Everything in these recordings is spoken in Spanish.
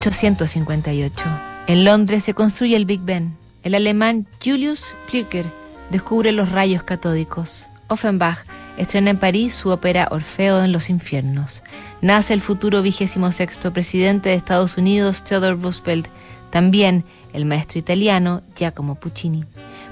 1858. En Londres se construye el Big Ben. El alemán Julius Plücker descubre los rayos catódicos. Offenbach estrena en París su ópera Orfeo en los infiernos. Nace el futuro vigésimo sexto presidente de Estados Unidos, Theodore Roosevelt, también el maestro italiano Giacomo Puccini.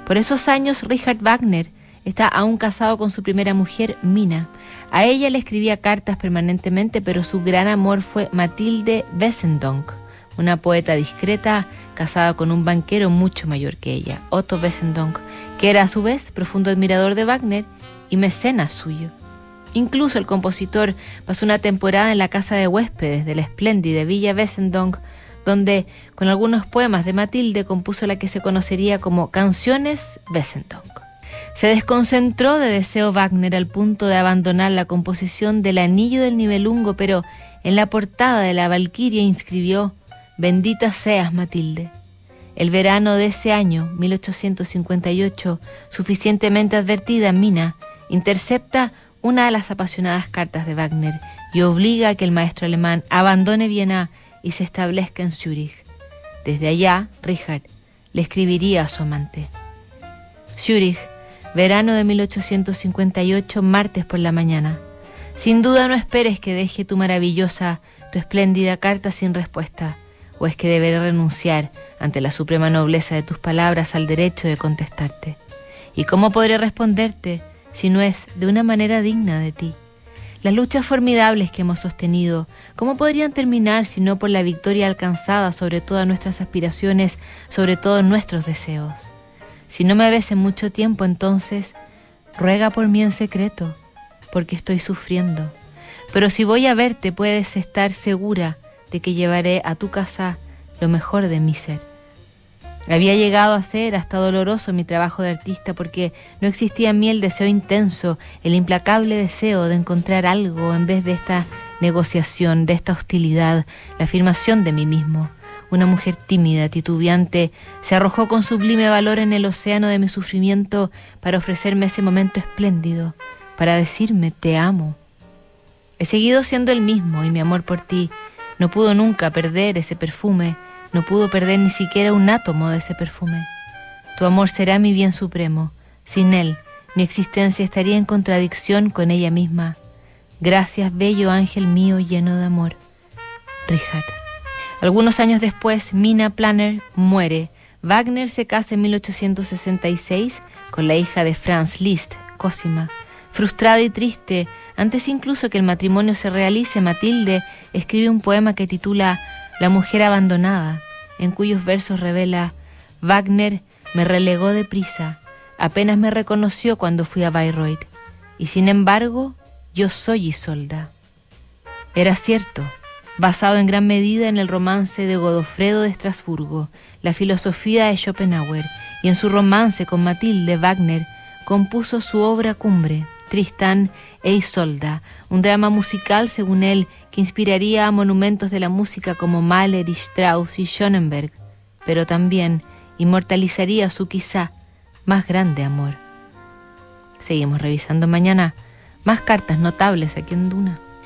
Por esos años, Richard Wagner está aún casado con su primera mujer, Mina. A ella le escribía cartas permanentemente, pero su gran amor fue Matilde Wessendonck, una poeta discreta casada con un banquero mucho mayor que ella, Otto Wessendonck, que era a su vez profundo admirador de Wagner y mecenas suyo. Incluso el compositor pasó una temporada en la casa de huéspedes de la espléndida Villa Wessendonck, donde con algunos poemas de Matilde compuso la que se conocería como Canciones Wessendonck. Se desconcentró de deseo Wagner al punto de abandonar la composición del Anillo del Nibelungo, pero en la portada de la Valquiria inscribió Bendita seas, Matilde. El verano de ese año, 1858, suficientemente advertida, Mina intercepta una de las apasionadas cartas de Wagner y obliga a que el maestro alemán abandone Viena y se establezca en Zúrich. Desde allá, Richard le escribiría a su amante. Zúrich Verano de 1858, martes por la mañana. Sin duda no esperes que deje tu maravillosa, tu espléndida carta sin respuesta, o es que deberé renunciar ante la suprema nobleza de tus palabras al derecho de contestarte. ¿Y cómo podré responderte si no es de una manera digna de ti? Las luchas formidables que hemos sostenido, ¿cómo podrían terminar si no por la victoria alcanzada sobre todas nuestras aspiraciones, sobre todos nuestros deseos? Si no me ves en mucho tiempo, entonces ruega por mí en secreto, porque estoy sufriendo. Pero si voy a verte, puedes estar segura de que llevaré a tu casa lo mejor de mi ser. Había llegado a ser hasta doloroso mi trabajo de artista porque no existía en mí el deseo intenso, el implacable deseo de encontrar algo en vez de esta negociación, de esta hostilidad, la afirmación de mí mismo una mujer tímida, titubeante, se arrojó con sublime valor en el océano de mi sufrimiento para ofrecerme ese momento espléndido, para decirme te amo. He seguido siendo el mismo y mi amor por ti no pudo nunca perder ese perfume, no pudo perder ni siquiera un átomo de ese perfume. Tu amor será mi bien supremo, sin él mi existencia estaría en contradicción con ella misma. Gracias, bello ángel mío lleno de amor. Richard. Algunos años después, Mina Planner muere. Wagner se casa en 1866 con la hija de Franz Liszt, Cosima. Frustrada y triste, antes incluso que el matrimonio se realice, Matilde escribe un poema que titula La mujer abandonada, en cuyos versos revela Wagner me relegó deprisa, apenas me reconoció cuando fui a Bayreuth, y sin embargo yo soy Isolda. Era cierto, basado en gran medida en el romance de Godofredo de Estrasburgo, la filosofía de Schopenhauer, y en su romance con Matilde Wagner compuso su obra cumbre, Tristán e Isolda, un drama musical, según él, que inspiraría a monumentos de la música como Mahler y Strauss y Schönenberg, pero también inmortalizaría su quizá más grande amor. Seguimos revisando mañana más cartas notables aquí en Duna.